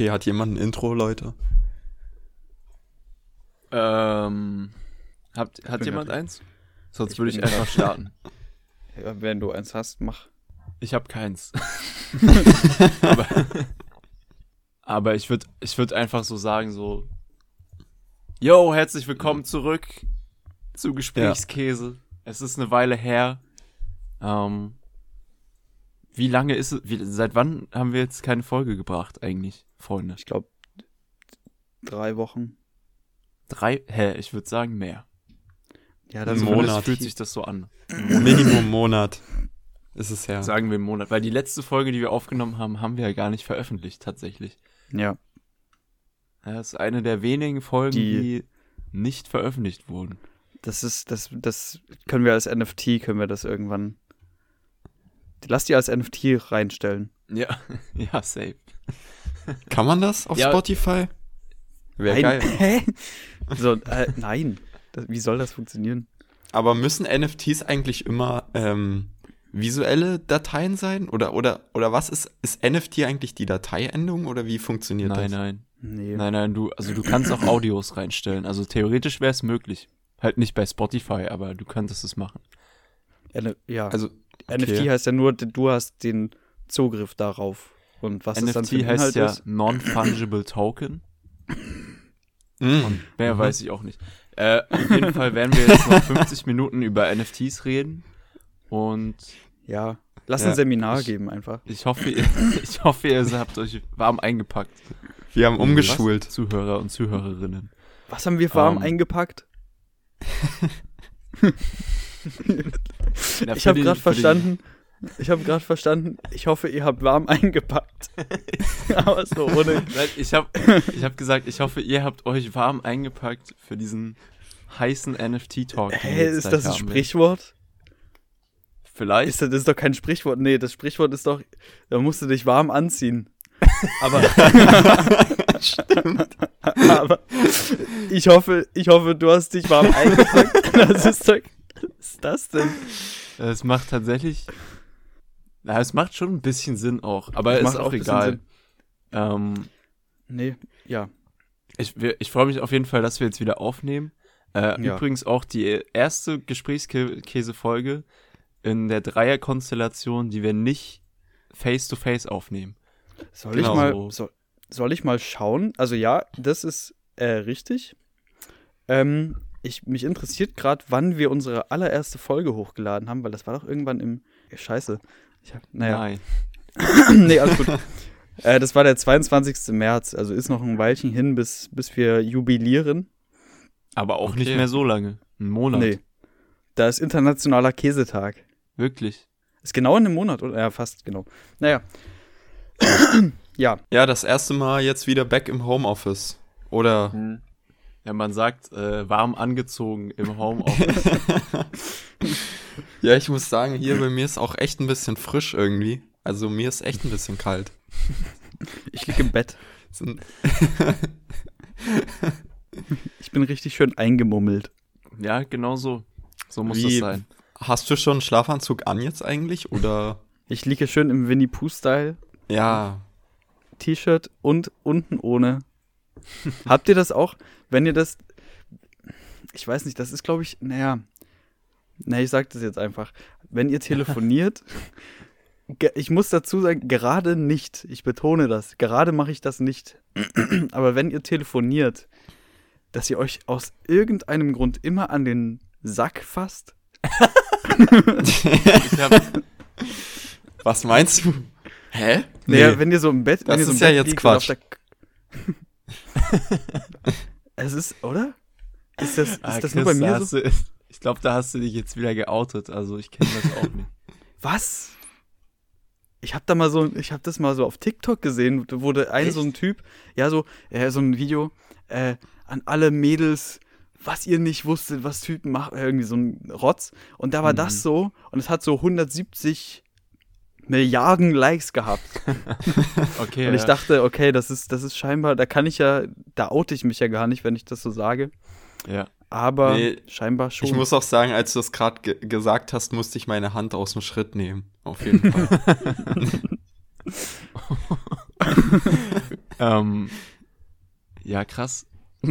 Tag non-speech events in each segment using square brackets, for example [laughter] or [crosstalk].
Okay, hat jemand ein Intro, Leute? Ähm, habt, hat jemand grad- eins? Sonst Ich würde ich einfach starten. [laughs] Ja, wenn du eins hast, mach. Ich habe keins. [laughs] aber, aber ich würde ich würd einfach so sagen, so, yo, herzlich willkommen zurück zu Gesprächskäse. Es ist eine Weile her. Ähm, wie lange ist es, wie, seit wann haben wir jetzt keine Folge gebracht eigentlich, Freunde? Ich glaube, drei Wochen. Drei, hä, ich würde sagen mehr. Ja, ist Monat. Fühlt sich das so an. Minimum Monat ist es her. Sagen wir einen Monat. Weil die letzte Folge, die wir aufgenommen haben, haben wir ja gar nicht veröffentlicht, tatsächlich. Ja, Ja, das ist eine der wenigen Folgen, die, Die- nicht veröffentlicht wurden. das ist, das, das können wir als NFT, können wir das irgendwann. Lass die als NFT reinstellen. Ja, [laughs] ja, safe. Kann man das auf Ja. Spotify? Wäre Nein. geil. Hä? So, äh, nein. Das, wie soll das funktionieren? Aber müssen NFTs eigentlich immer ähm, visuelle Dateien sein? Oder, oder, oder was ist, ist NFT eigentlich die Dateiendung oder wie funktioniert Nein, das? nein. Nee. Nein, nein, du, also du kannst auch Audios reinstellen. Also theoretisch wäre es möglich. Halt nicht bei Spotify, aber du könntest es machen. N ja, Also, NFT okay. heißt ja nur, du hast den Zugriff darauf. Und was ist dann für NFT heißt Inhalt ja ist? Non-Fungible Token. mh, Und mehr Mhm. weiß ich auch nicht. Äh, auf jeden Fall werden wir jetzt noch 50 Minuten über NFTs reden. Und Ja, lass Ja, ein Seminar ich- geben einfach. ich hoffe, ihr, [laughs] ich hoffe, ihr habt euch warm eingepackt. wir haben umgeschult. Was? Zuhörer und Zuhörerinnen. Was haben wir warm Ähm, eingepackt? [laughs] [laughs] Ich habe gerade verstanden. Ich habe gerade verstanden. Ich hoffe, ihr habt warm eingepackt. [laughs] Aber so ohne. Nein, ich habe ich hab gesagt, ich hoffe, ihr habt euch warm eingepackt für diesen heißen NFT-Talk. Hä, ist das ein. Sprichwort? Vielleicht. Ist das, das ist doch kein Sprichwort. Nee, das Sprichwort ist doch, da musst du dich warm anziehen. Aber, [laughs] Stimmt. aber ich hoffe, ich hoffe, du hast dich warm eingepackt. [laughs] Das ist doch, was ist das denn? Es macht tatsächlich. Na, es macht schon ein bisschen Sinn auch. Aber Das ist macht auch bisschen egal. Sinn. Ähm, Nee, ja. ich ich freue mich auf jeden Fall, dass wir jetzt wieder aufnehmen. Äh, Ja. Übrigens auch die erste Gesprächskäse-Folge in der Dreierkonstellation, die wir nicht face-to-face aufnehmen. Soll Genau ich mal, so. soll, soll ich mal schauen? Also ja, das ist äh, richtig. Ähm, ich, mich interessiert gerade, wann wir unsere allererste Folge hochgeladen haben, weil das war doch irgendwann im. Scheiße. Ich hab, naja. Nein. [clears throat] nee, alles gut. [laughs] äh, das war der 22. März, also ist noch ein Weilchen hin, bis, bis wir jubilieren. Aber auch Okay. nicht mehr so lange. Ein Monat. Nee. Da ist internationaler Käsetag. Wirklich. Ist genau in einem Monat, oder? Ja, fast genau. Naja. [clears throat] ja, Ja, das erste Mal jetzt wieder back im Homeoffice. Oder Ja, man sagt, äh, warm angezogen im [laughs] Homeoffice. [laughs] ja, ich muss sagen, hier bei mir ist auch echt ein bisschen frisch irgendwie. Also mir ist echt ein bisschen kalt. ich liege im Bett. [laughs] Ich bin richtig schön eingemummelt. ja, genau so. So muss Wie- das sein. Hast du schon einen Schlafanzug an jetzt eigentlich? Oder? Ich liege schön im Winnie Pooh-Style. Ja. T-Shirt und unten ohne. Habt ihr das auch? Wenn ihr das. Ich weiß nicht, das ist, glaube ich, naja. Na, ich sag das jetzt einfach. Wenn ihr telefoniert, [laughs] ich muss dazu sagen, gerade nicht. Ich betone das. Gerade mache ich das nicht. [clears throat] Aber wenn ihr telefoniert, dass ihr euch aus irgendeinem Grund immer an den Sack fasst. [laughs] Ich hab, Was meinst du? Hä? Naja, wenn ihr so im Bett. Das wenn ihr so im ist ja Bett jetzt Quatsch. der- [laughs] es ist, oder? Ist das, ist Ah, das nur Chris, bei da mir so? Ich glaube, da hast du dich jetzt wieder geoutet. Also ich kenne das auch nicht. [laughs] Was? Ich hab da mal so, ich hab das mal so auf TikTok gesehen, da wurde ein Echt? so ein Typ, ja so, äh, so ein Video äh, an alle Mädels, was ihr nicht wusstet, was Typen machen, irgendwie so ein Rotz. Und da war Mhm. das so und es hat so 170 Milliarden Likes gehabt. [laughs] Okay. Und ich dachte, okay, das ist, das ist scheinbar, da kann ich ja, da oute ich mich ja gar nicht, wenn ich das so sage. ja. Aber Nee, scheinbar schon. Ich muss auch sagen, als du das gerade ge gesagt hast, musste ich meine Hand aus dem Schritt nehmen. Auf jeden Fall. [laughs] ähm, ja, krass. [laughs]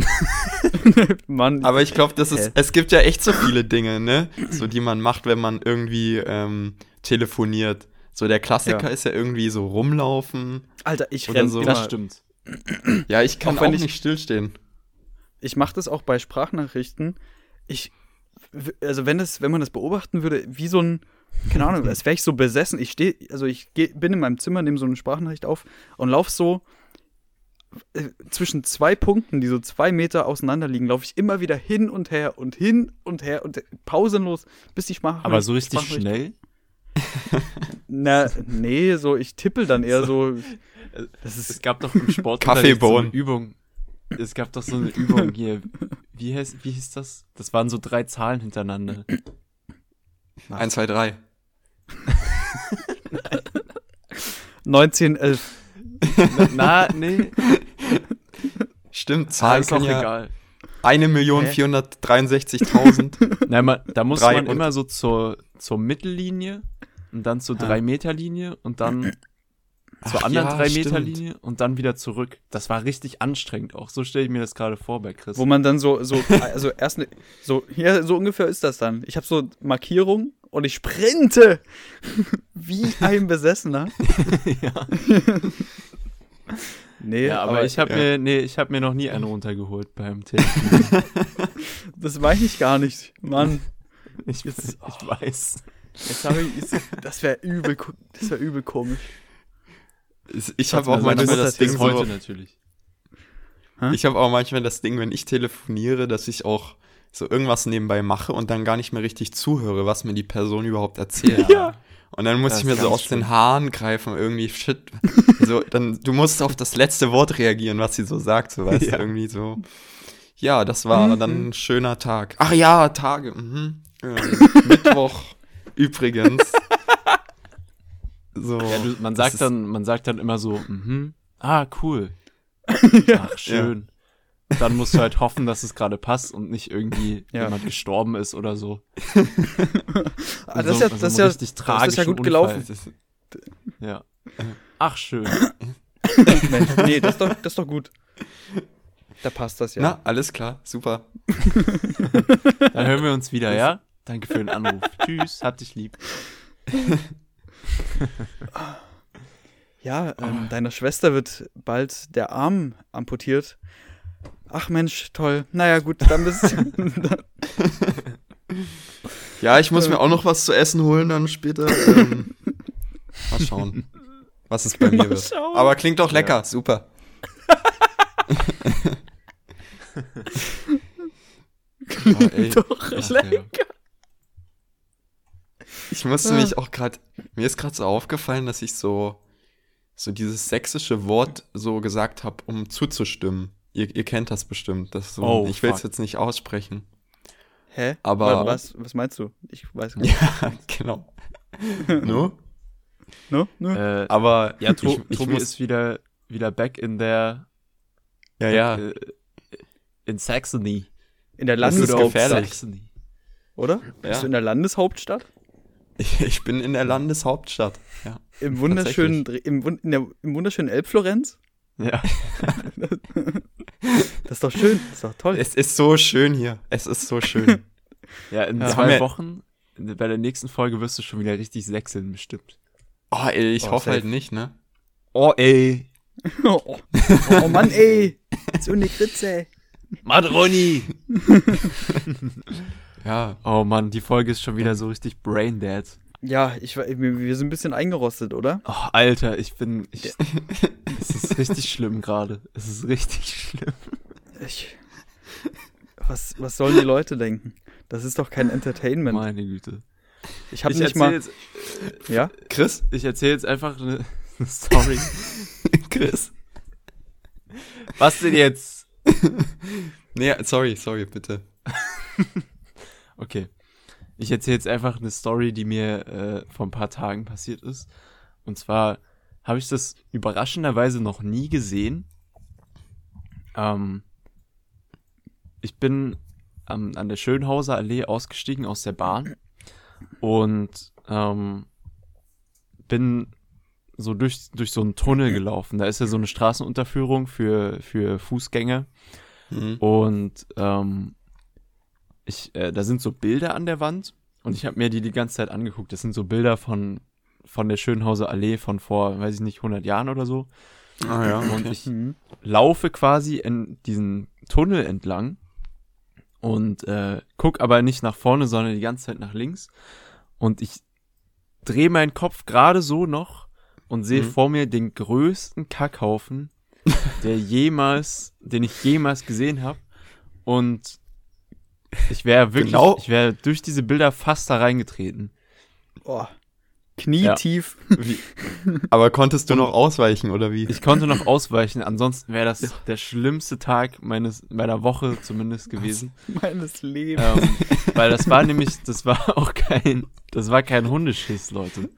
Mann, Aber ich glaube, das ist, Hä? es gibt ja echt so viele Dinge, ne? So, die man macht, wenn man irgendwie ähm, telefoniert. So, der Klassiker Ja. ist ja irgendwie so rumlaufen. Alter, ich oder renn so. Das stimmt. Ja, ich kann Auch auch, ich- nicht stillstehen. Ich mache das auch bei Sprachnachrichten. Ich, also wenn das, wenn man das beobachten würde, wie so ein, keine Ahnung, [laughs] als wäre ich so besessen. Ich stehe, also ich geh, bin in meinem Zimmer, nehme so eine Sprachnachricht auf und laufe so äh, zwischen zwei Punkten, die so zwei Meter auseinander liegen, laufe ich immer wieder hin und her und hin und her und pausenlos, bis die Sprachnachricht. Aber so richtig schnell? [laughs] Na, nee, so ich tippel dann eher [laughs] so. Das Es ist gab doch im Sport Kaffeebohnen. so Übung. Es gab doch so eine Übung hier. Wie heißt, wie hieß das? Das waren so drei Zahlen hintereinander. Eins, zwei, drei. [laughs] 1911. Na, nee. Stimmt, Ah, Zahlen ist auch können ja egal. 1.463.000. [laughs] Nein, man, da muss Drei man immer so zur, zur Mittellinie und dann zur Ja. 3-Meter-Linie und dann zur Ach anderen ja, 3-Meter-Linie und dann wieder zurück. Das war richtig anstrengend auch. So stelle ich mir das gerade vor bei Chris. Wo man dann so, so, also erst, ne, so, ja, so ungefähr ist das dann. Ich habe so Markierung und ich sprinte [laughs] wie ein Besessener. [laughs] ja. Nee, ja, aber, ich habe ja. mir, nee, ich habe mir noch nie einen runtergeholt beim Telefon. [laughs] das meine ich gar nicht. Mann, Ich, Jetzt- ich weiß. jetzt habe ich, jetzt, das wäre übel, das wäre übel komisch. Ich habe auch Also manchmal das Ding so, heute natürlich. ich habe auch manchmal das Ding, wenn ich telefoniere, dass ich auch so irgendwas nebenbei mache und dann gar nicht mehr richtig zuhöre, was mir die Person überhaupt erzählt. [laughs] Ja. Und dann muss Das ich mir so aus den schlimm. Haaren greifen, irgendwie shit. [laughs] so, dann, du musst auf das letzte Wort reagieren, was sie so sagt, so weißt Ja. du, irgendwie so. Ja, das war Mhm. dann ein schöner Tag. Ach ja, Tage. Mhm. Ähm, [laughs] Mittwoch übrigens. So. Ja, du, man sagt ist- dann, man sagt dann immer so, mhm, ah, cool. [laughs] Ach, schön. Dann musst du halt hoffen, dass es gerade passt und nicht irgendwie [laughs] Ja. jemand gestorben ist oder so. [laughs] Ah, das ist so- ja, so das ist ja, richtig das ist ja gut Unfall. gelaufen. Ist- Ja. Ach, schön. Mensch, nee, das ist doch, das ist doch gut. Da passt das ja. Na, alles klar, super. Dann hören wir uns wieder, ja? Danke für den Anruf. Tschüss, hab dich lieb. [laughs] Ja, ähm, deiner Schwester wird bald der Arm amputiert. Ach Mensch, toll. Naja, gut, dann bist [laughs] Ja, ich muss mir auch noch was zu essen holen dann später. Ähm, [laughs] mal schauen, was es bei mir Mal wird. schauen. Aber klingt doch lecker, super. Oh, ey, doch Ach, lecker. ja. Ich musste mich auch gerade, mir ist gerade so aufgefallen, dass ich so, so dieses sächsische Wort so gesagt habe, um zuzustimmen. Ihr, ihr kennt das bestimmt. Das so, Oh, ich will es jetzt nicht aussprechen. Hä? Aber- Wa- was, was meinst du? Ich weiß gar nicht. Ja, [laughs] genau. no? No? No? Äh, Aber ja, to ich, ich Tobi muss, ist wieder, wieder back in der, ja, ja. äh, in Saxony. In der Landeshauptstadt, oder? Ja. Bist du in der Landeshauptstadt? Ich, ich bin in der Landeshauptstadt. Ja. Im wunderschönen, im, der, im wunderschönen Elbflorenz? Ja. [laughs] Das ist doch schön, das ist doch toll. Es ist so schön hier. Es ist so schön. [laughs] Ja, in Ja. Zwei wir- Wochen, bei der nächsten Folge wirst du schon wieder richtig sächseln, bestimmt. Oh, ey, ich Oh, hoffe safe. halt nicht, ne? Oh, ey. [laughs] Oh, oh Mann, ey. So eine Kritze. Madroni. Ja. Oh Mann, die Folge ist schon wieder so richtig braindead. Ja, ich, wir sind ein bisschen eingerostet, oder? Oh, Alter, ich bin. Ich, [laughs] es ist richtig schlimm gerade. Es ist richtig schlimm. Ich, was, was sollen die Leute denken? Das ist doch kein Entertainment. Meine Güte. Ich habe Ich nicht erzähle mal. jetzt, Ja? Chris? ich erzähl jetzt einfach eine, eine [laughs] Story. [laughs] Chris? Was denn jetzt? Nee, sorry, sorry, bitte. Okay. Ich erzähle jetzt einfach eine Story, die mir äh, vor ein paar Tagen passiert ist. Und zwar habe ich das überraschenderweise noch nie gesehen. Ähm, ich bin am, an der Schönhauser Allee ausgestiegen aus der Bahn und ähm, bin so durch, durch so einen Tunnel gelaufen. Da ist ja so eine Straßenunterführung für, für Fußgänger. Mhm. Und ähm, ich, äh, da sind so Bilder an der Wand und ich habe mir die die ganze Zeit angeguckt. Das sind so Bilder von, von der Schönhauser Allee von vor, weiß ich nicht, 100 Jahren oder so. Ah ja. Und Okay. ich Mhm. laufe quasi in diesen Tunnel entlang und äh, guck aber nicht nach vorne, sondern die ganze Zeit nach links. Und ich drehe meinen Kopf gerade so noch und sehe Mhm. vor mir den größten Kackhaufen, der jemals, den ich jemals gesehen habe. Und ich wäre wirklich, Genau. ich wäre durch diese Bilder fast da reingetreten. Oh. Knietief. Wie, [laughs] aber konntest du noch ausweichen oder wie? Ich konnte noch ausweichen, ansonsten wäre das der schlimmste Tag meines meiner Woche zumindest gewesen. meines Lebens. ähm, [laughs] weil das war nämlich, das war auch kein, das war kein Hundeschiss, Leute.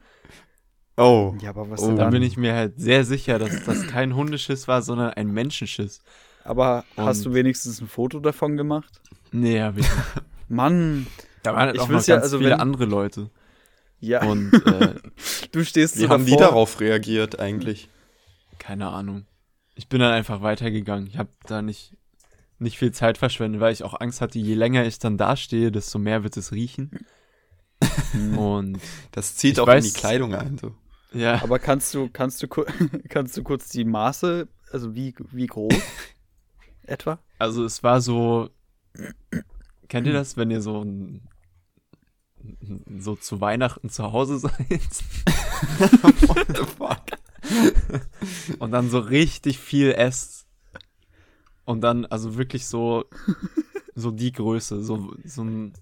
Oh. Ja, aber was Oh. denn Da dann? bin ich mir halt sehr sicher, dass das kein Hundeschiss war, sondern ein Menschenschiss. Aber hast Und- du wenigstens ein Foto davon gemacht? Nee, hab ich nicht. [laughs] Mann, Da waren halt Ich auch noch ja, also viele wenn- andere Leute. ja, Und [laughs] äh, du stehst Wie so haben die davor. darauf reagiert eigentlich? keine Ahnung. Ich bin dann einfach weitergegangen. Ich habe da nicht, nicht viel Zeit verschwendet, weil ich auch Angst hatte, je länger ich dann dastehe, desto mehr wird es riechen. Hm. Und Das zieht auch weiß- in die Kleidung ein. So. ja, Aber kannst du, kannst du, [laughs] kannst du kurz die Maße, also wie, wie groß etwa? Also es war so. Kennt ihr das, wenn ihr so ein, so zu Weihnachten zu Hause seid [laughs] What the fuck? und dann so richtig viel esst und dann also wirklich so so die Größe, so so ein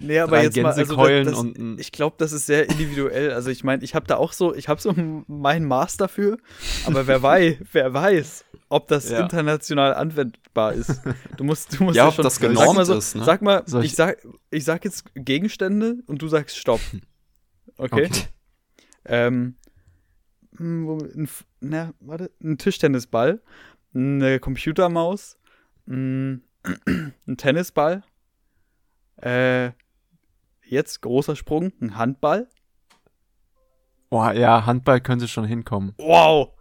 Nee, aber jetzt mal, also das, das, ich glaube, das ist sehr individuell. Also ich meine, ich habe da auch so, ich habe so mein Maß dafür, aber wer weiß, wer weiß, ob das Ja. international anwendbar ist. Du musst, du musst Ja, ja, ob schon das sag genormt mal so, ist, ne? Sag mal, Soll ich, ich- sag, ich sag jetzt Gegenstände und du sagst Stopp. [laughs] Okay. Okay. Ähm, hm, wo- ein, na, warte, ein Tischtennisball, eine Computermaus, ein, [clears throat] ein Tennisball, äh, jetzt großer Sprung, ein Handball. oh, ja, Handball könnte schon hinkommen. Wow!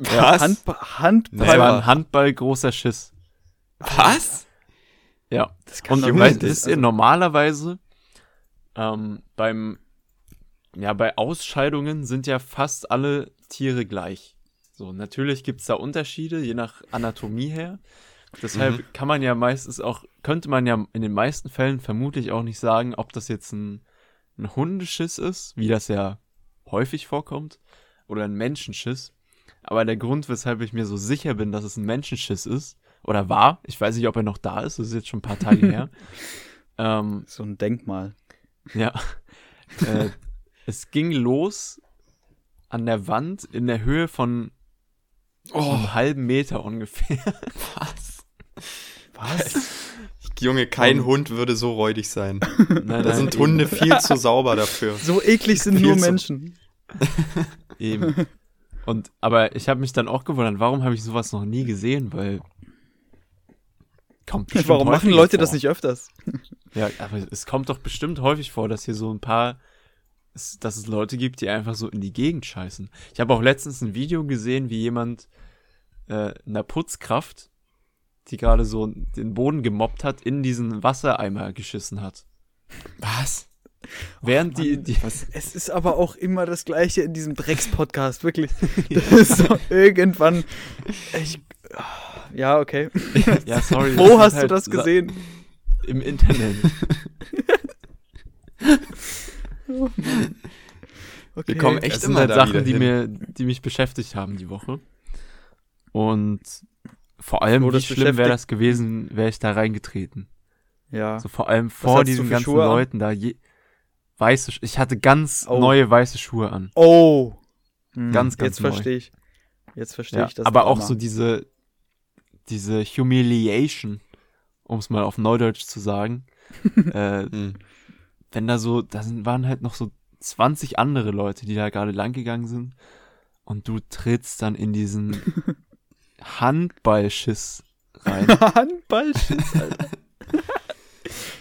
Was? Handba Handball. Das war ein Handball großer Schiss. Was? Ja. Das kann Und weißt, wisst ihr, also- normalerweise ähm, beim ja, bei Ausscheidungen sind ja fast alle Tiere gleich. So, natürlich gibt's da Unterschiede, je nach Anatomie her. Deshalb Mhm. kann man ja meistens auch, könnte man ja in den meisten Fällen vermutlich auch nicht sagen, ob das jetzt ein, ein Hundeschiss ist, wie das ja häufig vorkommt, oder ein Menschenschiss. Aber der Grund, weshalb ich mir so sicher bin, dass es ein Menschenschiss ist, oder war, ich weiß nicht, ob er noch da ist, das ist jetzt schon ein paar Tage her. [laughs] Ähm, So ein Denkmal. ja. [laughs] äh, es ging los an der Wand in der Höhe von Oh, einem halben Meter ungefähr. was? Was? Junge, kein Um, Hund würde so räudig sein. [laughs] Nein, Da sind eben, Hunde viel zu sauber dafür. So eklig sind Viel nur Menschen. Eben. Und aber ich habe mich dann auch gewundert, warum habe ich sowas noch nie gesehen, weil kommt bestimmt Warum machen Leute vor. das nicht öfters? Ja, aber es kommt doch bestimmt häufig vor, dass hier so ein paar, dass es Leute gibt, die einfach so in die Gegend scheißen. Ich habe auch letztens ein Video gesehen, wie jemand äh, einer Putzkraft, die gerade so den Boden gemobbt hat, in diesen Wassereimer geschissen hat. Was? Während die, die Es ist aber auch immer das Gleiche in diesem Drecks-Podcast, wirklich. [laughs] Das ist so irgendwann. Ich, ja, okay. ja, sorry. Wo das hast ist du das gesehen? Im Internet. [laughs] Okay. Wir kommen echt Es sind immer halt Sachen, die hin. mir, die mich beschäftigt haben die Woche. Und vor allem, wie das schlimm wäre das gewesen, wäre ich da reingetreten. Ja. So vor allem vor diesen ganzen Schuhe an? Leuten da. Je, weiße, Sch- ich hatte ganz Oh. neue weiße Schuhe an. Oh. Hm, Ganz, ganz Jetzt neu. verstehe ich. Jetzt verstehe Ja, ich das. aber auch Drama. so diese, diese Humiliation, um es mal auf Neudeutsch zu sagen. [laughs] äh, Hm. wenn da so, da sind, waren halt noch so 20 andere Leute, die da gerade lang gegangen sind. Und du trittst dann in diesen [laughs] Handballschiss rein. [laughs] Handballschiss, Alter.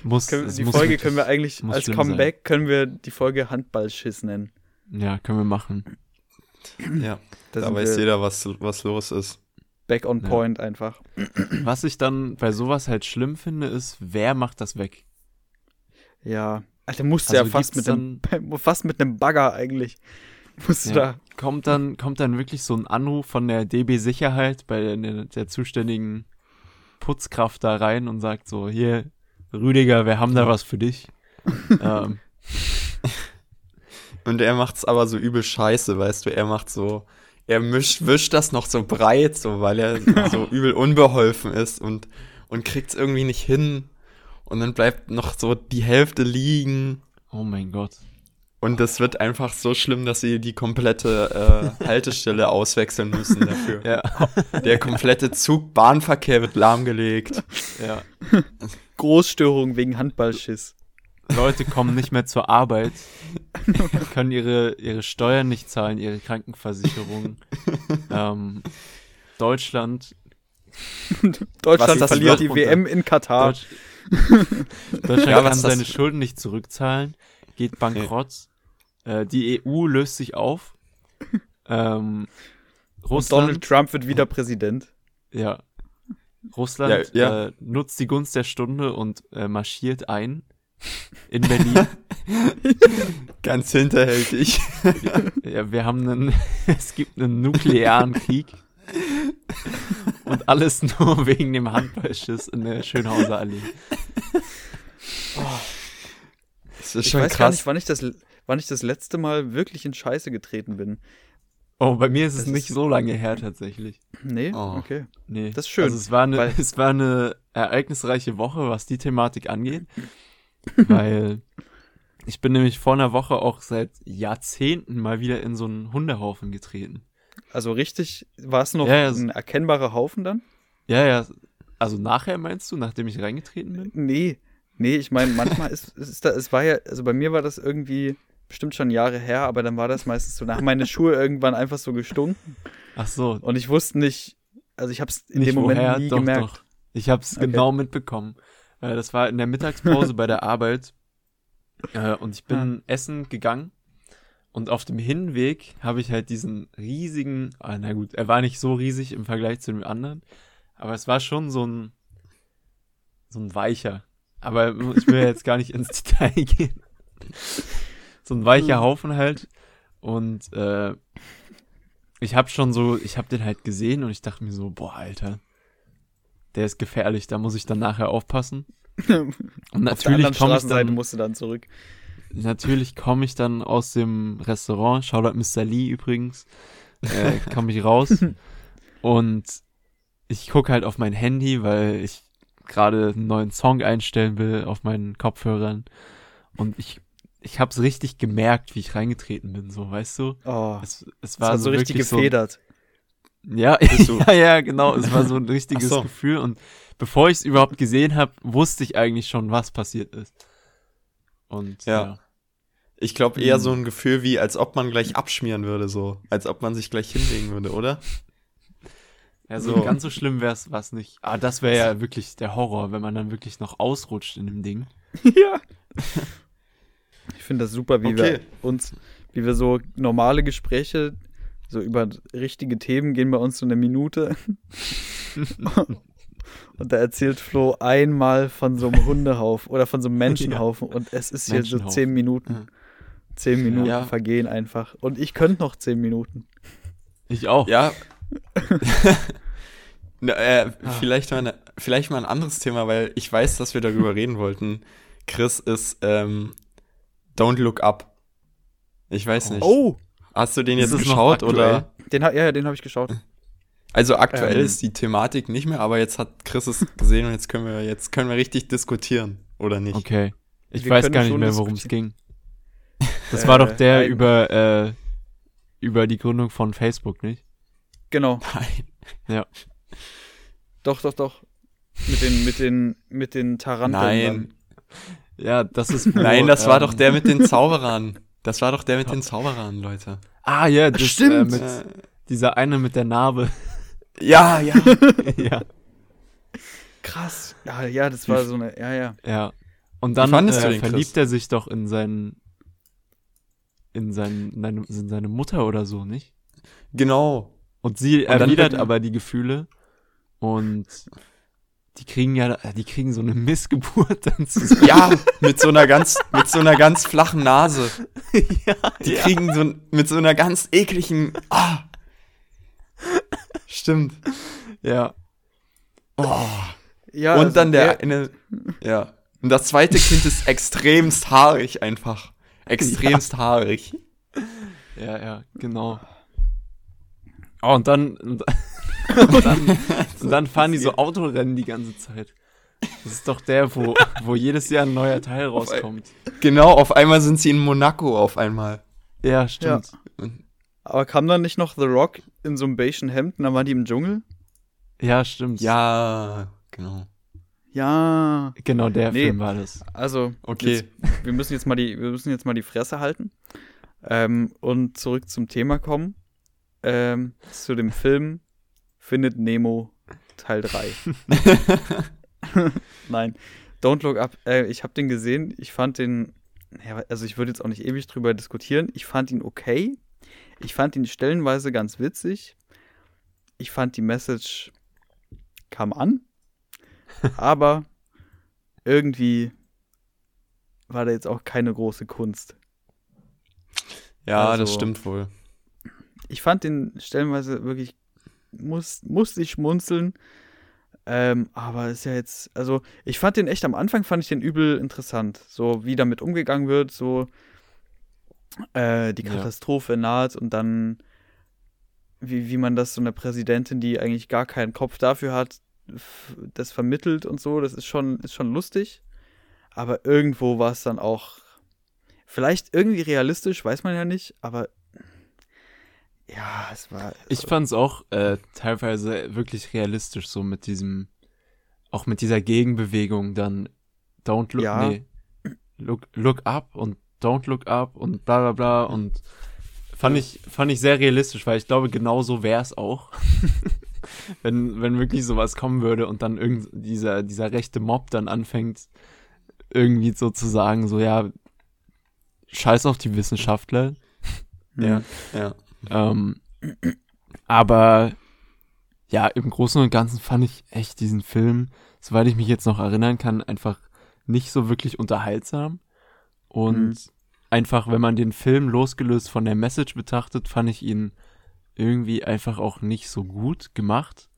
Muss, Können, die muss Folge wirklich- können wir eigentlich als Comeback können wir die Folge Handballschiss nennen. Ja, können wir machen. Ja, Da da sind weiß wir jeder, was, was los ist. back on Ja. point einfach. Was ich dann bei sowas halt schlimm finde, ist, wer macht das weg? Ja. Alter, musst Also ja fast mit, einem, [laughs] fast mit einem Bagger eigentlich. Musst du Ja. da. Kommt dann, kommt dann wirklich so ein Anruf von der DB Sicherheit bei der, der zuständigen Putzkraft da rein und sagt so, hier, Rüdiger, wir haben da was für dich. [laughs] ähm, Und er macht's aber so übel scheiße, weißt du, er macht so, er mischt, wischt das noch so breit, so, weil er [laughs] so übel unbeholfen ist und, und kriegt's irgendwie nicht hin. Und dann bleibt noch so die Hälfte liegen. oh mein Gott. Und es wird einfach so schlimm, dass sie die komplette äh, Haltestelle [laughs] auswechseln müssen dafür. Ja, Der komplette Zug, Bahnverkehr wird lahmgelegt. ja. Großstörung wegen Handballschiss. Leute kommen nicht mehr zur Arbeit, [laughs] können ihre, ihre Steuern nicht zahlen, ihre Krankenversicherung. ähm, Deutschland, Deutschland das verliert die. WM in Katar. Deutsch, Deutschland [laughs] Ja, kann das- seine Schulden nicht zurückzahlen, geht bankrott. Äh, die EU löst sich auf. Ähm, Und Russland, Donald Trump wird wieder Präsident. ja. Russland Ja, ja. Äh, nutzt die Gunst der Stunde und äh, marschiert ein in [laughs] Berlin. Ganz hinterhältig. [laughs] Ja, wir haben einen, [laughs] es gibt einen nuklearen Krieg. Und alles nur wegen dem Handballschiss in der Schönhauser Allee. Das ist Ich schon weiß gar krass. nicht, wann ich, das, wann ich das letzte Mal wirklich in Scheiße getreten bin. Oh, bei mir ist es Das nicht ist- so lange her tatsächlich. Nee? Oh. Okay. Nee. Das ist schön, Also es war eine, [laughs] es war eine ereignisreiche Woche, was die Thematik angeht. [laughs] weil ich bin nämlich vor einer Woche auch seit Jahrzehnten mal wieder in so einen Hundehaufen getreten. Also richtig, war es noch Ja, ja, ein erkennbarer Haufen dann? Ja, ja. Also nachher meinst du, nachdem ich reingetreten bin? Nee. Nee, ich meine, manchmal [laughs] ist, ist da, es war ja, also bei mir war das irgendwie bestimmt schon Jahre her, aber dann war das meistens so, nach meine Schuhe irgendwann einfach so gestunken. Ach so, Und ich wusste nicht, also ich habe es in nicht dem Moment woher, nie doch, gemerkt. doch. Ich habe es Okay. genau mitbekommen. Äh, das war in der Mittagspause bei der Arbeit. Äh, und ich bin essen gegangen. Und auf dem Hinweg habe ich halt diesen riesigen, ah, na gut, er war nicht so riesig im Vergleich zu dem anderen, aber es war schon so ein, so ein weicher. Aber ich will jetzt gar nicht ins Detail [laughs] gehen. So ein weicher Haufen halt. Und äh, ich habe schon so, ich habe den halt gesehen und ich dachte mir so, boah, Alter, der ist gefährlich, da muss ich dann nachher aufpassen. [laughs] Und Auf der natürlich komme ich dann, musst du dann zurück. natürlich komme ich dann aus dem Restaurant, Shoutout Mr. Lee übrigens, äh, [laughs] komme ich raus und ich gucke halt auf mein Handy, weil ich gerade einen neuen Song einstellen will auf meinen Kopfhörern und ich ich hab's richtig gemerkt, wie ich reingetreten bin, so, weißt du? Oh, Es, es war war so richtig wirklich so, gefedert. ja, [laughs] ja, ja, genau. Es war so ein [laughs] richtiges so. Gefühl. Und bevor ich es überhaupt gesehen habe, wusste ich eigentlich schon, was passiert ist. Und Ja. ja. Ich glaube eher Hm. so ein Gefühl wie, als ob man gleich abschmieren würde, so. Als ob man sich gleich hinlegen würde, oder? Ja, so So. ganz so schlimm wäre es was nicht. Ah, das wäre ja wirklich der Horror, wenn man dann wirklich noch ausrutscht in dem Ding. [laughs] ja. Ich finde das super, wie Okay. wir uns, wie wir so normale Gespräche, so über richtige Themen gehen bei uns so eine Minute. [laughs] und da erzählt Flo einmal von so einem Hundehaufen oder von so einem [laughs] Menschenhaufen und es ist hier so zehn Minuten. Zehn Minuten Ja. vergehen einfach. Und ich könnte noch zehn Minuten. Ich auch. Ja. [laughs] Na, äh, vielleicht, mal eine, vielleicht mal ein anderes Thema, weil ich weiß, dass wir darüber reden wollten. Chris ist ähm, Don't Look Up. Ich weiß nicht. Oh, Hast du den jetzt geschaut oder? den, ja, ja, den habe ich geschaut. Also aktuell Ähm. ist die Thematik nicht mehr, aber jetzt hat Chris es gesehen und jetzt können wir jetzt können wir richtig diskutieren oder nicht? Okay. Ich Wir weiß gar nicht mehr, worum es ging. [laughs] Das Äh, war doch der nein. über, äh, über die Gründung von Facebook, nicht? Genau. Nein. Doch, doch, doch. Mit den, mit den, mit den Taranteln. Nein. Ja, das ist. [laughs] Nein, das war ähm, doch der mit den Zauberern. Das war doch der mit den Zauberern, Leute. Ah, ja, das, Stimmt. Äh, mit Äh, dieser eine mit der Narbe. [laughs] ja, ja. [laughs] ja. Krass. Ja, ja, das war so eine, ja, ja. Ja. Und dann äh, den, Chris? verliebt er sich doch in seinen in, seinen, in, seine, in seine Mutter oder so, nicht? Genau. Und sie erwidert aber die Gefühle und die kriegen ja, die kriegen so eine Missgeburt dann [laughs] zusammen. Ja, mit so einer ganz, mit so einer ganz flachen Nase. [laughs] ja, Die kriegen so mit so einer ganz ekligen. Ah. Stimmt. ja. Oh. Ja, Und also dann der eine. Ja. Und das zweite Kind ist extremst haarig einfach. Extremst [laughs] haarig. Ja, ja, genau. Oh, und dann, und, [laughs] und dann, [laughs] und dann fahren die so Autorennen die ganze Zeit. Das ist doch der, wo, wo jedes Jahr ein neuer Teil rauskommt. Genau, auf einmal sind sie in Monaco auf einmal. Ja, stimmt. Aber kam dann nicht noch The Rock in so einem beigen Hemd und dann waren die im Dschungel? Ja, stimmt. Ja, genau. Ja. Genau, der Nee. Film war das. Also, Okay. Jetzt, wir müssen jetzt mal die, wir müssen jetzt mal die Fresse halten ähm, und zurück zum Thema kommen. Ähm, zu dem Film Findet Nemo Teil 3. [laughs] Nein, Don't Look Up. Äh, ich habe den gesehen. Ich fand den, ja, also ich würde jetzt auch nicht ewig drüber diskutieren. Ich fand ihn okay. Ich fand ihn stellenweise ganz witzig. Ich fand die Message kam an. Aber irgendwie war da jetzt auch keine große Kunst. Ja, Also- das stimmt wohl. Ich fand den stellenweise wirklich, muss, musste ich schmunzeln. Ähm, aber ist ja jetzt, also ich fand den echt am Anfang, fand ich den übel interessant. So wie damit umgegangen wird, so äh, die Ja. Katastrophe naht und dann, wie, wie man das so einer Präsidentin, die eigentlich gar keinen Kopf dafür hat, das vermittelt und so, das ist schon, ist schon lustig. Aber irgendwo war es dann auch vielleicht irgendwie realistisch, weiß man ja nicht, aber ja, es war. Ich fand's auch äh, teilweise wirklich realistisch, so mit diesem, auch mit dieser Gegenbewegung dann Don't look, Ja. nee, look, look up und Don't look up und bla bla bla und fand ich, fand ich sehr realistisch, weil ich glaube, genau so wär's auch. [laughs] wenn, wenn wirklich sowas kommen würde und dann irgend dieser, dieser rechte Mob dann anfängt, irgendwie so zu sagen, so ja, scheiß auf die Wissenschaftler, ja. Ja. Ähm, aber ja, im Großen und Ganzen fand ich echt diesen Film, soweit ich mich jetzt noch erinnern kann, einfach nicht so wirklich unterhaltsam. Und Mhm. einfach, wenn man den Film losgelöst von der Message betrachtet, fand ich ihn irgendwie einfach auch nicht so gut gemacht.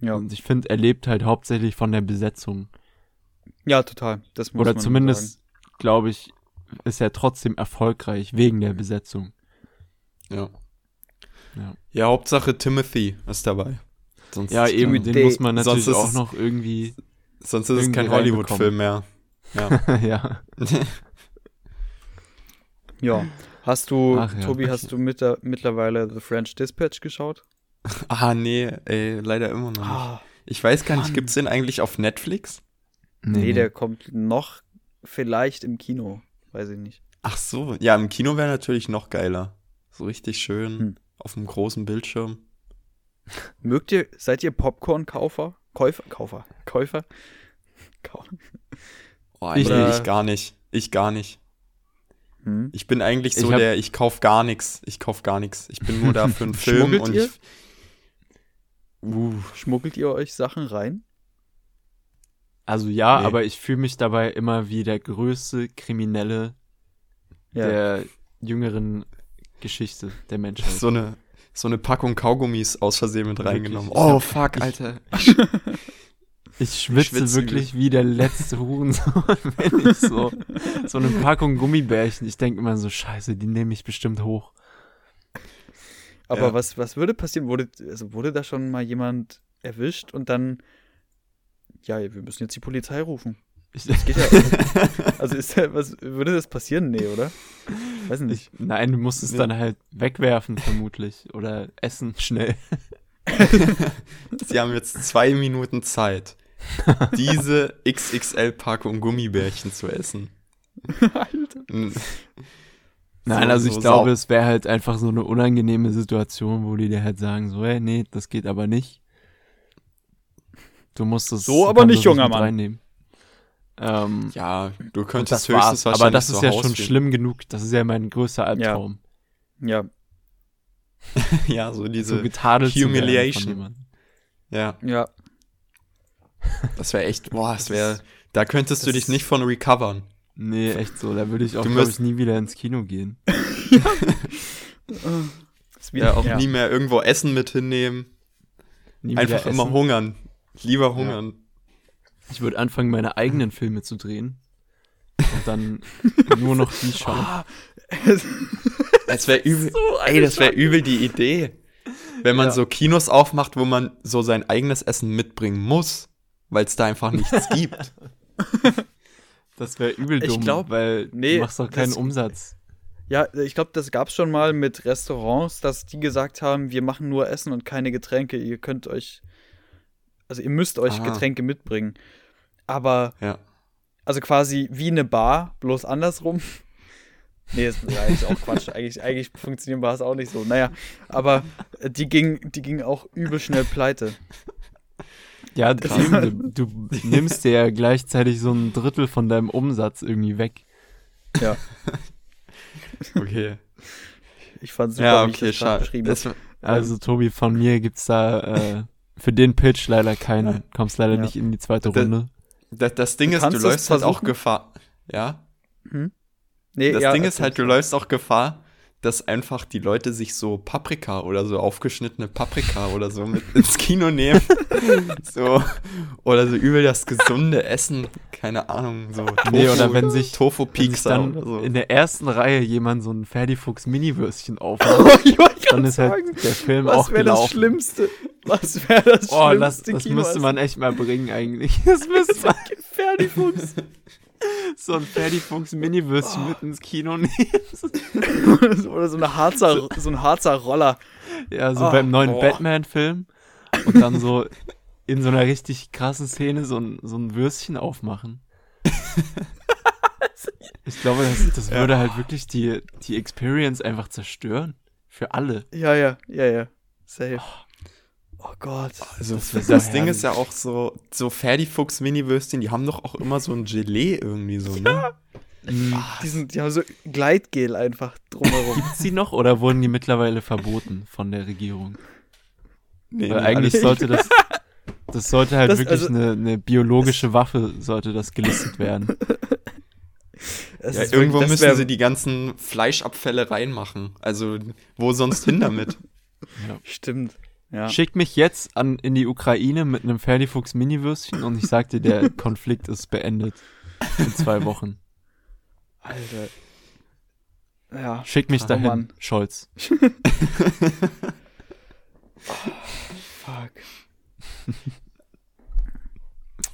Ja. Und ich finde, er lebt halt hauptsächlich von der Besetzung. ja, total. Das muss Oder man zumindest, glaube ich, ist er trotzdem erfolgreich wegen der Besetzung. Ja. Ja. Ja, Hauptsache Timothy ist dabei. Sonst, Ja, eben, den muss man natürlich Sonst ist auch es- noch irgendwie, sonst ist es kein Hollywood-Film mehr. Ja. [laughs] ja. [laughs] Ja. Hast du, Ach ja. Tobi, hast du mit, mittlerweile The French Dispatch geschaut? [laughs] ah, nee, ey, leider immer noch nicht. Ah, Ich weiß gar nicht, Mann. gibt's den eigentlich auf Netflix? nee, der kommt noch vielleicht im Kino. Weiß ich nicht. Ach so, ja, im Kino wäre natürlich noch geiler. So richtig schön Hm. Auf dem großen Bildschirm. Mögt ihr, seid ihr Popcorn-Kaufer? Käufer? Kaufer? Käufer? Kau Oh, Ich ich gar nicht. Ich gar nicht. hm? Ich bin eigentlich so Ich der, ich kauf gar nichts. Ich kauf gar nichts. Ich bin nur da [laughs] für einen Film Schmuggelt und ihr? ich. Uh, Schmuggelt ihr euch Sachen rein? Also ja, Nee. aber ich fühle mich dabei immer wie der größte Kriminelle Ja. der jüngeren Geschichte der Menschheit. so eine, so eine Packung Kaugummis aus Versehen mit Wirklich? reingenommen. Ich Oh, fuck, ich- Alter. Ich schwitze schwitze wirklich wie der letzte Hurensohn, [laughs] wenn ich so, so eine Packung Gummibärchen, ich denke immer so, scheiße, die nehme ich bestimmt hoch. Aber Ja. was, was würde passieren? Wurde, also wurde da schon mal jemand erwischt und dann, ja, wir müssen jetzt die Polizei rufen. Ich, Das geht ja. [laughs] also ist da, was, würde das passieren? Nee, oder? Weiß nicht. ich, nein, du musst es Nee. dann halt wegwerfen, vermutlich. Oder essen, schnell. [laughs] Sie haben jetzt zwei Minuten Zeit, diese XXL-Packung Gummibärchen zu essen. Alter. Mm. Nein, So- also ich so glaube, es wäre halt einfach so eine unangenehme Situation, wo die dir halt sagen, so, hey, nee, das geht aber nicht. Du musst es So aber nicht, junger Mann. reinnehmen. Ähm, Ja, du könntest das höchstens war's. wahrscheinlich Aber das zu ist ja Hause schon gehen. schlimm genug. Das ist ja mein größter Albtraum. Ja. [laughs] ja, so diese so Humiliation. Ja, Ja. das wäre echt, boah, das wäre, da könntest du das dich ist- nicht von recovern. Nee, echt so. Da würde ich auch, Du glaube ich, nie wieder ins Kino gehen. [laughs] [laughs] Ja, auch nie mehr irgendwo Essen mit hinnehmen. Nie Einfach immer essen. hungern. Lieber hungern. Ich würde anfangen, meine eigenen Filme zu drehen. Und dann [laughs] nur noch die schauen. Ah, Es wäre übel, so ey, das wäre übel die Idee. Wenn man Ja. so Kinos aufmacht, wo man so sein eigenes Essen mitbringen muss, weil es da einfach nichts [laughs] gibt. Das wäre übel Ich dumm, glaub- weil nee, du machst doch keinen das- Umsatz. Ja, ich glaube, das gab es schon mal mit Restaurants, dass die gesagt haben, wir machen nur Essen und keine Getränke. Ihr könnt euch, also ihr müsst euch Ah. Getränke mitbringen. Aber, Ja. also quasi wie eine Bar, bloß andersrum. [laughs] Nee, ist ja, eigentlich auch Quatsch. Eigentlich, eigentlich funktionieren Bars auch nicht so. Naja, aber äh, die ging, die ging auch übel schnell pleite. Ja, Das- eben, du, du nimmst dir ja gleichzeitig so ein Drittel von deinem Umsatz irgendwie weg. Ja, [laughs] Okay. ich fand super, ja, wie ich okay, das schade. beschrieben Das. Also, Tobi, von mir gibt's da äh, für den Pitch leider keinen. Kommst leider Ja. nicht in die zweite Da- Runde. das, das Ding Du ist, du läufst halt auch. Gefahr. Ja? Nee, Das ja, Ding ist halt, du läufst auch Gefahr, dass einfach die Leute sich so Paprika oder so aufgeschnittene Paprika oder so mit ins Kino nehmen. [laughs] so. Oder so übel das gesunde Essen. Keine Ahnung, so Tofu, Nee, oder wenn sich- Tofu Pizza dann so. in der ersten Reihe jemand so ein Ferdifuchs Mini-Würstchen [laughs] Oh, aufmacht, wollte dann ist halt sagen, der Film was auch wäre das gelaufen. Schlimmste? Was wäre das Oh, Schlimmste? das, das müsste man echt mal bringen eigentlich. [laughs] Das müsste man Ferdifuchs. So ein Ferdifuchs Mini-Würstchen mit ins Kino nehmen. [laughs] Oder so, eine Harzer, so ein Harzer Roller. Ja, so Oh, beim neuen boah. Batman-Film. Und dann so in so einer richtig krassen Szene so ein, so ein Würstchen aufmachen. [laughs] Ich glaube, das, das würde halt wirklich die, die Experience einfach zerstören. Für alle. Ja, ja, ja, ja. Safe. Oh Gott. Also Das das, so Ding herrlich. ist ja auch so, so Ferdifuchs Mini-Würstchen, die haben doch auch immer so ein Gelee irgendwie so, ne? Die, sind, die haben so Gleitgel einfach drumherum. Gibt's die noch oder wurden die mittlerweile verboten von der Regierung? Nee, Weil nee, eigentlich sollte das, das sollte halt Das- wirklich also- eine, eine biologische Waffe, sollte das gelistet werden. Es Ja, ist irgendwo wirklich- das müssen sie die ganzen Fleischabfälle reinmachen. Also, wo sonst hin damit? Stimmt. Ja. Schick mich jetzt an, in die Ukraine mit einem Ferdifuchs Mini-Würstchen und ich sag dir, der [laughs] Konflikt ist beendet. In zwei Wochen. Alter. Ja. Schick mich Oh dahin, Mann. Scholz. [laughs] Fuck.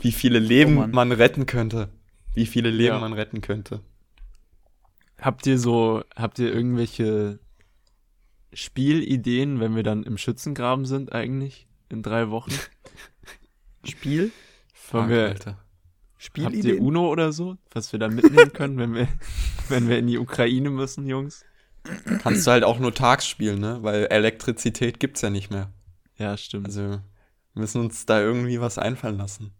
Wie viele Leben Oh man retten könnte. Wie viele Leben Ja. man retten könnte. Habt ihr so, habt ihr irgendwelche Spielideen, wenn wir dann im Schützengraben sind eigentlich? In drei Wochen? [laughs] Spiel? Fuck, wir, Alter. habt ihr Spielideen? Uno oder so, was wir dann mitnehmen können, wenn wir, [laughs] wenn wir in die Ukraine müssen, Jungs? Kannst du halt auch nur tags spielen, ne? Weil Elektrizität gibt's ja nicht mehr. Ja, stimmt. Also, wir müssen uns da irgendwie was einfallen lassen.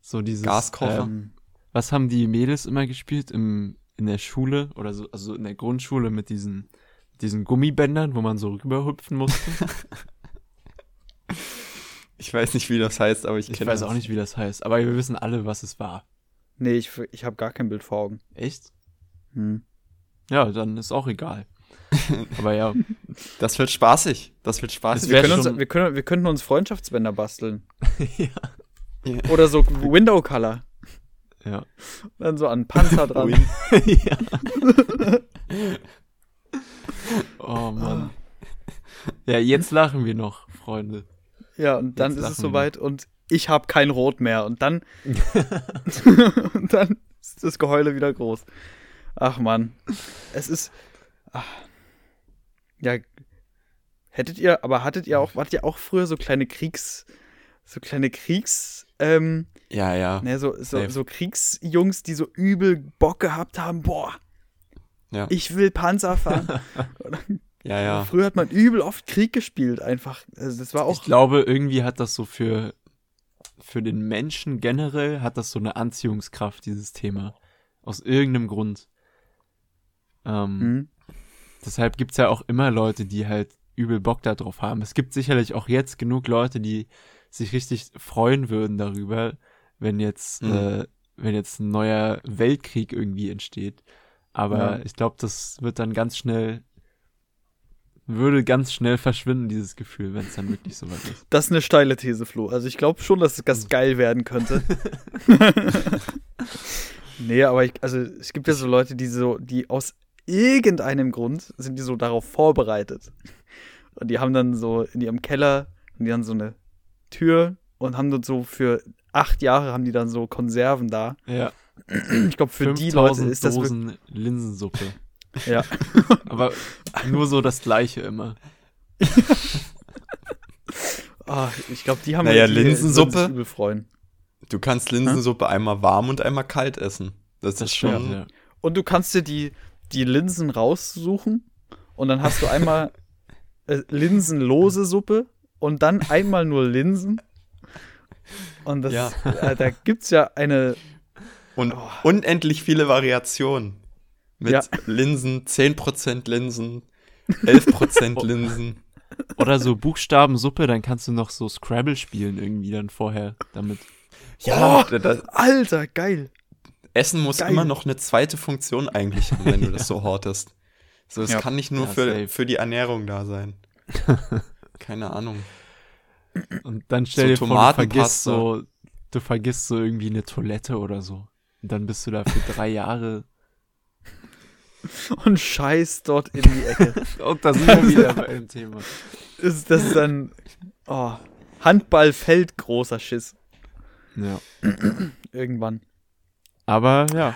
so dieses Gaskocher. Ähm, was haben die Mädels immer gespielt im, in der Schule oder so, also in der Grundschule mit diesen, diesen Gummibändern, wo man so rüberhüpfen musste? [laughs] Ich weiß nicht, wie das heißt, aber ich, Ich kenne weiß das. auch nicht, wie das heißt, aber wir wissen alle, was es war. Nee, ich, ich habe gar kein Bild vor Augen. Echt? Hm. Ja, dann ist auch egal. [laughs] aber ja, Das wird spaßig. Das wird spaßig. Wir, können uns, wir, können, wir könnten uns Freundschaftsbänder basteln. [laughs] ja, Oder so Window Color. ja. Dann so an Panzer dran. ja. oh Mann. Ja, jetzt lachen wir noch, Freunde. Ja, und dann Jetzt ist es soweit und ich habe kein Rot mehr. Und dann, und [laughs] [laughs] dann ist das Geheule wieder groß. Ach Mann. Es ist. Ach. Ja. Hättet ihr, aber hattet ihr auch, hattet ihr auch früher so kleine Kriegs, so kleine Kriegs, ähm, Ja, ja. ne, so, so, so Kriegsjungs, die so übel Bock gehabt haben, boah, Ja, ich will Panzer fahren. [laughs] ja. ja. Früher hat man übel oft Krieg gespielt, einfach. Also das war Ich auch. glaube, irgendwie hat das so für, für den Menschen generell hat das so eine Anziehungskraft, dieses Thema. Aus irgendeinem Grund. Ähm, Hm? deshalb gibt's ja auch immer Leute, die halt übel Bock darauf haben. Es gibt sicherlich auch jetzt genug Leute, die sich richtig freuen würden darüber, wenn jetzt, Mhm. äh, wenn jetzt ein neuer Weltkrieg irgendwie entsteht. Aber Ja. ich glaube, das wird dann ganz schnell, würde ganz schnell verschwinden, dieses Gefühl, wenn es dann wirklich so weit ist. [laughs] Das ist eine steile These, Flo. Also ich glaube schon, dass es ganz geil werden könnte. [laughs] [laughs] nee, aber ich, also es gibt ja so Leute, die so, die aus irgendeinem Grund sind die so darauf vorbereitet. Und die haben dann so in ihrem Keller, und die haben so eine Tür und haben dort so für acht Jahre haben die dann so Konserven da. Ja, Ich glaube, für die Leute 5000 ist das Dosen Linsensuppe. Ja. [laughs] Aber nur so das Gleiche immer. [laughs] Ah, ich glaube, die haben Naja, die Linsensuppe? sich übel freuen. Du kannst Linsensuppe einmal warm und einmal kalt essen. Das, ist schon. stimmt, ja. Und du kannst dir die, die Linsen raussuchen und dann hast du einmal [laughs] äh, linsenlose Suppe und dann einmal nur Linsen. Und das, Ja. äh, da gibt's ja eine, Und Oh. unendlich viele Variationen. Mit Ja. Linsen, 10% Linsen, 11% [laughs] Linsen. Oder so Buchstabensuppe, dann kannst du noch so Scrabble spielen irgendwie dann vorher damit. Ja, Oh. da, da, Alter, geil. Essen muss Geil. immer noch eine zweite Funktion eigentlich haben, wenn du das so [laughs] hortest. So, es Ja. kann nicht nur Ja, für, safe. für die Ernährung da sein. [laughs] Keine Ahnung. Und dann stell So dir vor, du vergisst so, du vergisst so irgendwie eine Toilette oder so. Und dann bist du da für drei Jahre. [laughs] Und scheiß dort in die Ecke. [laughs] Und da sind wir wieder bei dem Thema. ist das dann oh, Handballfeld großer Schiss. Ja. [clears throat] Irgendwann. Aber ja.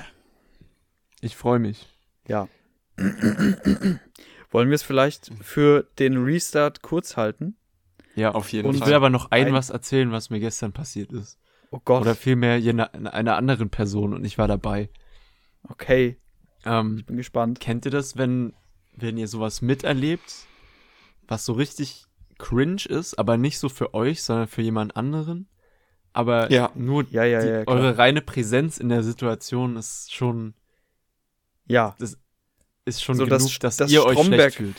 Ich freue mich. Ja. [clears throat] Wollen wir es vielleicht für den Restart kurz halten? Ja. Auf jeden Und ich Fall. will aber noch ein Ein- was erzählen, was mir gestern passiert ist. Oh Gott. Oder vielmehr einer anderen Person und ich war dabei. okay, Ähm, bin gespannt. Kennt ihr das, wenn, wenn ihr sowas miterlebt, was so richtig cringe ist, aber nicht so für euch, sondern für jemand anderen? Aber Ja. nur Ja, ja, die, ja, eure reine Präsenz in der Situation ist schon, Ja, ist schon So genug, das- dass das ihr euch Stromberg- schlecht fühlt.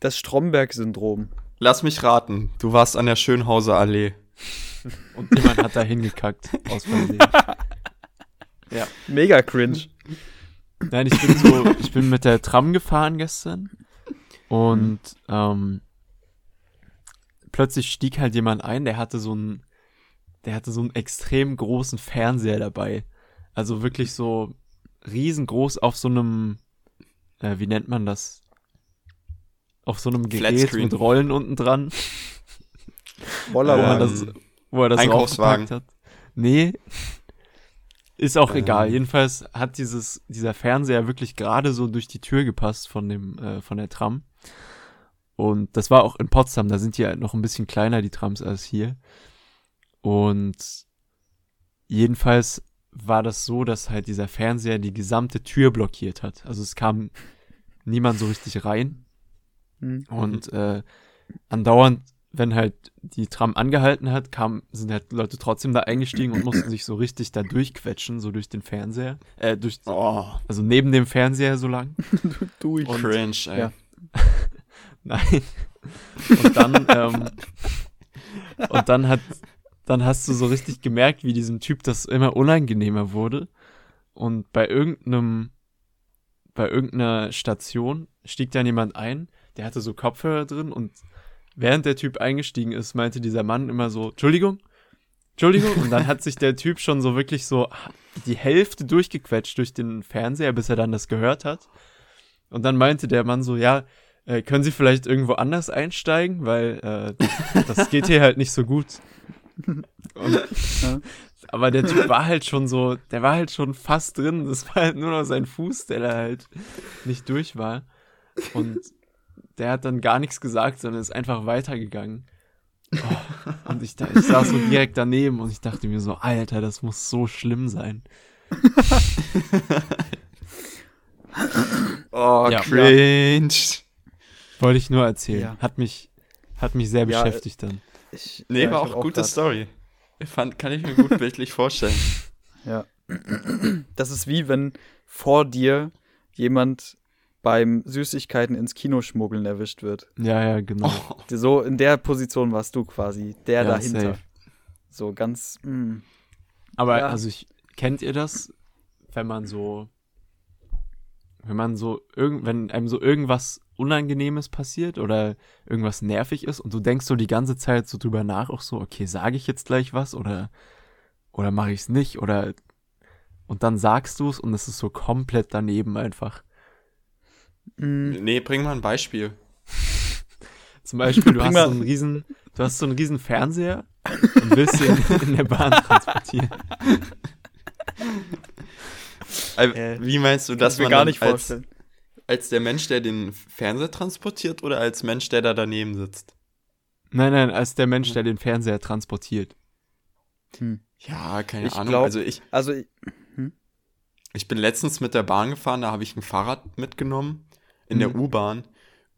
das Stromberg-Syndrom. Lass mich raten. Du warst an der Schönhauser Allee. [laughs] Und jemand hat da hingekackt, aus Versehen. [laughs] Mega cringe. Nein, ich bin so, ich bin mit der Tram gefahren gestern und ähm, plötzlich stieg halt jemand ein, der hatte so einen, der hatte so einen extrem großen Fernseher dabei. Also wirklich so riesengroß auf so einem, äh, wie nennt man das? Auf so einem Gerät mit Rollen unten dran, Voller wo, man das, wo er das Einkaufswagen. hat. Nee, ist auch Ähm. egal. Jedenfalls hat dieses, dieser Fernseher wirklich gerade so durch die Tür gepasst von dem, äh, von der Tram. Und das war auch in Potsdam, da sind die halt noch ein bisschen kleiner, die Trams, als hier. Und jedenfalls war das so, dass halt dieser Fernseher die gesamte Tür blockiert hat. Also es kam niemand so richtig rein. Hm. Und äh, andauernd, wenn halt die Tram angehalten hat, kam, sind halt Leute trotzdem da eingestiegen und mussten sich so richtig da durchquetschen, so durch den Fernseher. Äh, durch, Oh, also neben dem Fernseher so lang. [laughs] Du, Und- cringe, ey. ja. [laughs] Nein. Und dann, ähm, und dann hat, dann hast du so richtig gemerkt, wie diesem Typ das immer unangenehmer wurde. Und bei irgendeinem, bei irgendeiner Station stieg dann jemand ein, der hatte so Kopfhörer drin und während der Typ eingestiegen ist, meinte dieser Mann immer so, Entschuldigung, Entschuldigung. Und dann hat sich der Typ schon so wirklich so die Hälfte durchgequetscht durch den Fernseher, bis er dann das gehört hat. Und dann meinte der Mann so, ja, äh, können Sie vielleicht irgendwo anders einsteigen, weil äh, das geht hier halt nicht so gut. Und, Ja. Aber der Typ war halt schon so, der war halt schon fast drin. Das war halt nur noch sein Fuß, der da halt nicht durch war. Und der hat dann gar nichts gesagt, sondern ist einfach weitergegangen. Oh, und ich, da, ich saß so direkt daneben und ich dachte mir so, Alter, das muss so schlimm sein. [laughs] Oh, Ja. cringe. Wollte ich nur erzählen. Ja. Hat mich, hat mich sehr Ja, beschäftigt dann. Ich, Nee, ja, war ich hab auch gute grad- Story. Fand, kann ich mir gut [laughs] bildlich vorstellen. Ja. Das ist wie wenn vor dir jemand beim Süßigkeiten ins Kino schmuggeln erwischt wird. Ja, ja, genau. Oh, So in der Position warst du quasi, der Ja, dahinter. safe. So ganz, mm. Aber Ja. also ich kennt ihr das, wenn man so wenn man so irgend wenn einem so irgendwas unangenehmes passiert oder irgendwas nervig ist und du denkst so die ganze Zeit so drüber nach auch so, okay, sage ich jetzt gleich was oder oder mache ich es nicht oder und dann sagst du es und es ist so komplett daneben einfach. Mm. Nee, bring mal ein Beispiel. [laughs] Zum Beispiel, du hast so einen riesen, [laughs] du hast so einen riesen Fernseher [laughs] und willst ihn in der Bahn transportieren. Äh, Äh, Wie meinst du, dass man gar nicht als, vorstellen. als der Mensch, der den Fernseher transportiert oder als Mensch, der da daneben sitzt? Nein, nein, als der Mensch, der den Fernseher transportiert. Hm. Ja, keine Ich Ahnung. glaub- also ich, Also, ich- ich bin letztens mit der Bahn gefahren, da habe ich ein Fahrrad mitgenommen in der Mhm. U-Bahn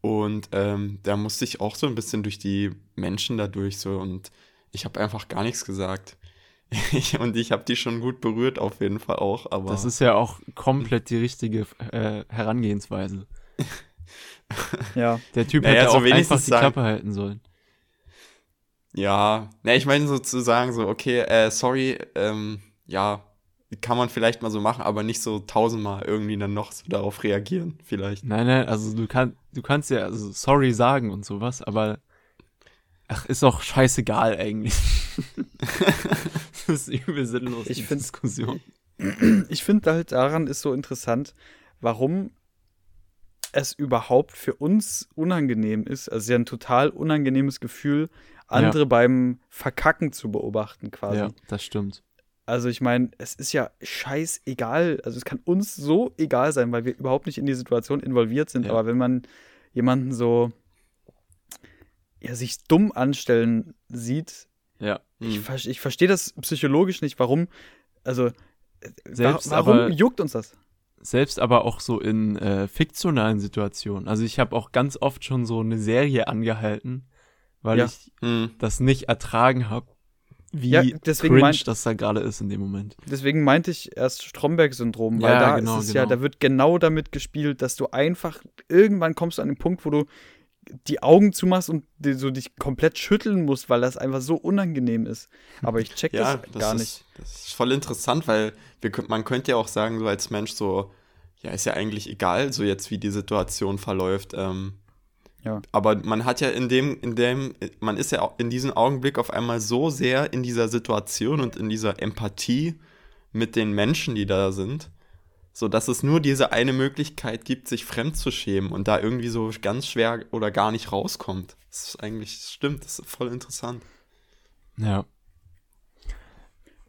und ähm, da musste ich auch so ein bisschen durch die Menschen da durch so und ich habe einfach gar nichts gesagt. Ich, [laughs] und ich habe die schon gut berührt auf jeden Fall auch, aber Das ist ja auch komplett die richtige äh, Herangehensweise. [laughs] ja. Der Typ Naja, hätte so auch einfach wenigstens die Klappe halten sollen. Ja, ne, ich meine sozusagen so, okay, äh, sorry, ähm, ja, kann man vielleicht mal so machen, aber nicht so tausendmal irgendwie dann noch so darauf reagieren, vielleicht. Nein, nein, also du kannst, du kannst ja also sorry sagen und sowas, aber ach, ist auch scheißegal eigentlich. [laughs] das ist übel sinnlos. Ich die find- Diskussion. [clears throat] Ich finde halt daran ist so interessant, warum es überhaupt für uns unangenehm ist. Also es ist ja ein total unangenehmes Gefühl, andere beim Verkacken zu beobachten quasi. Ja, das stimmt. Also ich meine, es ist ja scheißegal. Also es kann uns so egal sein, weil wir überhaupt nicht in die Situation involviert sind. Ja. Aber wenn man jemanden so ja, sich dumm anstellen sieht, Ja. ich, Hm. ver ich verstehe das psychologisch nicht, warum, also äh, Selbst wa warum aber- juckt uns das? Selbst aber auch so in äh, fiktionalen Situationen. Also ich habe auch ganz oft schon so eine Serie angehalten, weil Ja. ich Hm. das nicht ertragen habe, wie Ja, deswegen cringe das da gerade ist in dem Moment. Deswegen meinte ich erst Stromberg-Syndrom, weil Ja, da genau, ist es ja, genau. da wird genau damit gespielt, dass du einfach, irgendwann kommst du an den Punkt, wo du die Augen zumachst und so dich komplett schütteln musst, weil das einfach so unangenehm ist. Aber ich check [laughs] Ja, das, das, gar ist, nicht. das ist voll interessant, weil wir, man könnte ja auch sagen, so als Mensch so, ja, ist ja eigentlich egal, so jetzt wie die Situation verläuft. Ähm, Ja. Aber man hat ja in dem, in dem, man ist ja in diesem Augenblick auf einmal so sehr in dieser Situation und in dieser Empathie mit den Menschen, die da sind, so dass es nur diese eine Möglichkeit gibt, sich fremd zu schämen und da irgendwie so ganz schwer oder gar nicht rauskommt. Das ist eigentlich, das stimmt, das ist voll interessant. Ja.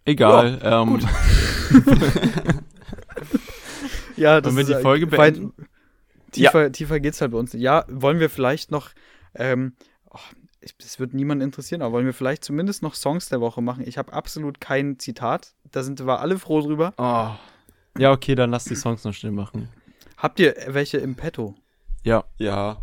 Egal. ähm, [laughs] Ja, das Wollen wir die ist, Folge beenden? Tiefer, tiefer geht's halt bei uns. nicht. Ja, wollen wir vielleicht noch, ähm, oh, das wird niemand interessieren, aber wollen wir vielleicht zumindest noch Songs der Woche machen? Ich habe absolut kein Zitat. Da sind wir alle froh drüber. oh. Ja, okay, dann lass die Songs noch schnell machen. Habt ihr welche im Petto? Ja. Ja,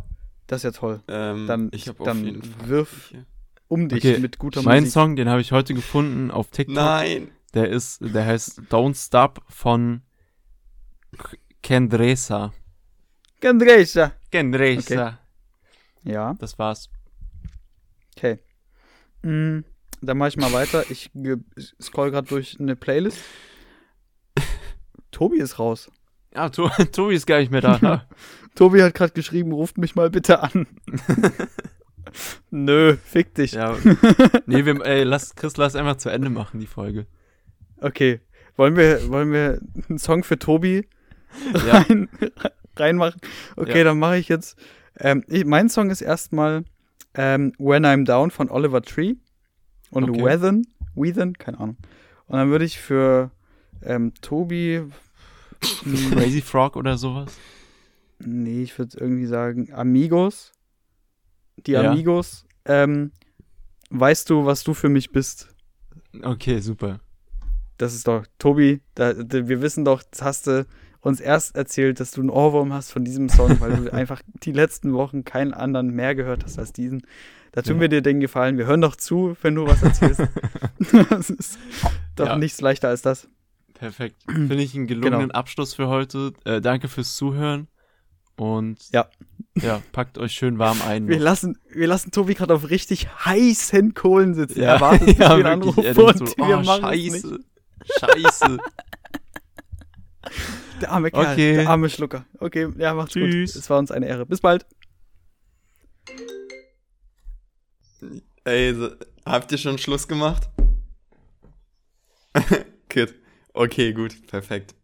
Das ist ja toll. ähm, Dann- ich habe auf dann jeden Fall. wirf- welche. Um dich Okay, mit guter Mein Musik. Song, den habe ich heute gefunden auf TikTok. Nein. Der ist, der heißt Don't Stop von K- Kendresa. Gandresa. Kendresa. Ja, Das war's. okay. Mm, dann mache ich mal weiter. Ich scroll gerade durch eine Playlist. [laughs] Tobi ist raus. Ja, to [laughs] Tobi ist gar nicht mehr da. [laughs] Tobi hat gerade geschrieben, ruft mich mal bitte an. Nö, fick dich. ja. Nee, wir, ey, lass, Chris, lass einfach zu Ende machen, die Folge. Okay. Wollen wir, wollen wir einen Song für Tobi Ja. Rein, reinmachen? Okay, Ja. dann mache ich jetzt. Ähm, ich, mein Song ist erstmal ähm, When I'm Down von Oliver Tree und Okay. Wethen. Wethen, keine Ahnung. Und dann würde ich für ähm, Tobi. [laughs] Crazy Frog oder sowas. nee, ich würde irgendwie sagen Amigos. Die Ja. Amigos. Ähm, weißt du, was du für mich bist? Okay, super. Das ist doch, Tobi, da, da, wir wissen doch, das hast du uns erst erzählt, dass du einen Ohrwurm hast von diesem Song, weil du [laughs] einfach die letzten Wochen keinen anderen mehr gehört hast als diesen. Da tun Ja. wir dir den Gefallen. Wir hören doch zu, wenn du was erzählst. [laughs] das ist doch Ja. nichts leichter als das. Perfekt. Finde ich einen gelungenen Abschluss für heute. Äh, danke fürs Zuhören Und Ja. ja, packt euch schön warm ein. Wir lassen, wir lassen Tobi gerade auf richtig heißen Kohlen sitzen. Ja, er wartet, [laughs] bis ja, wir Er denkt und so, wir oh, machen es nicht. scheiße. Scheiße. Der arme Kerl, Okay. der arme Schlucker. Okay, ja, macht's Tschüss. gut. Es war uns eine Ehre. Bis bald. Ey, so, habt ihr schon Schluss gemacht? [laughs] Kid. Okay, gut, perfekt.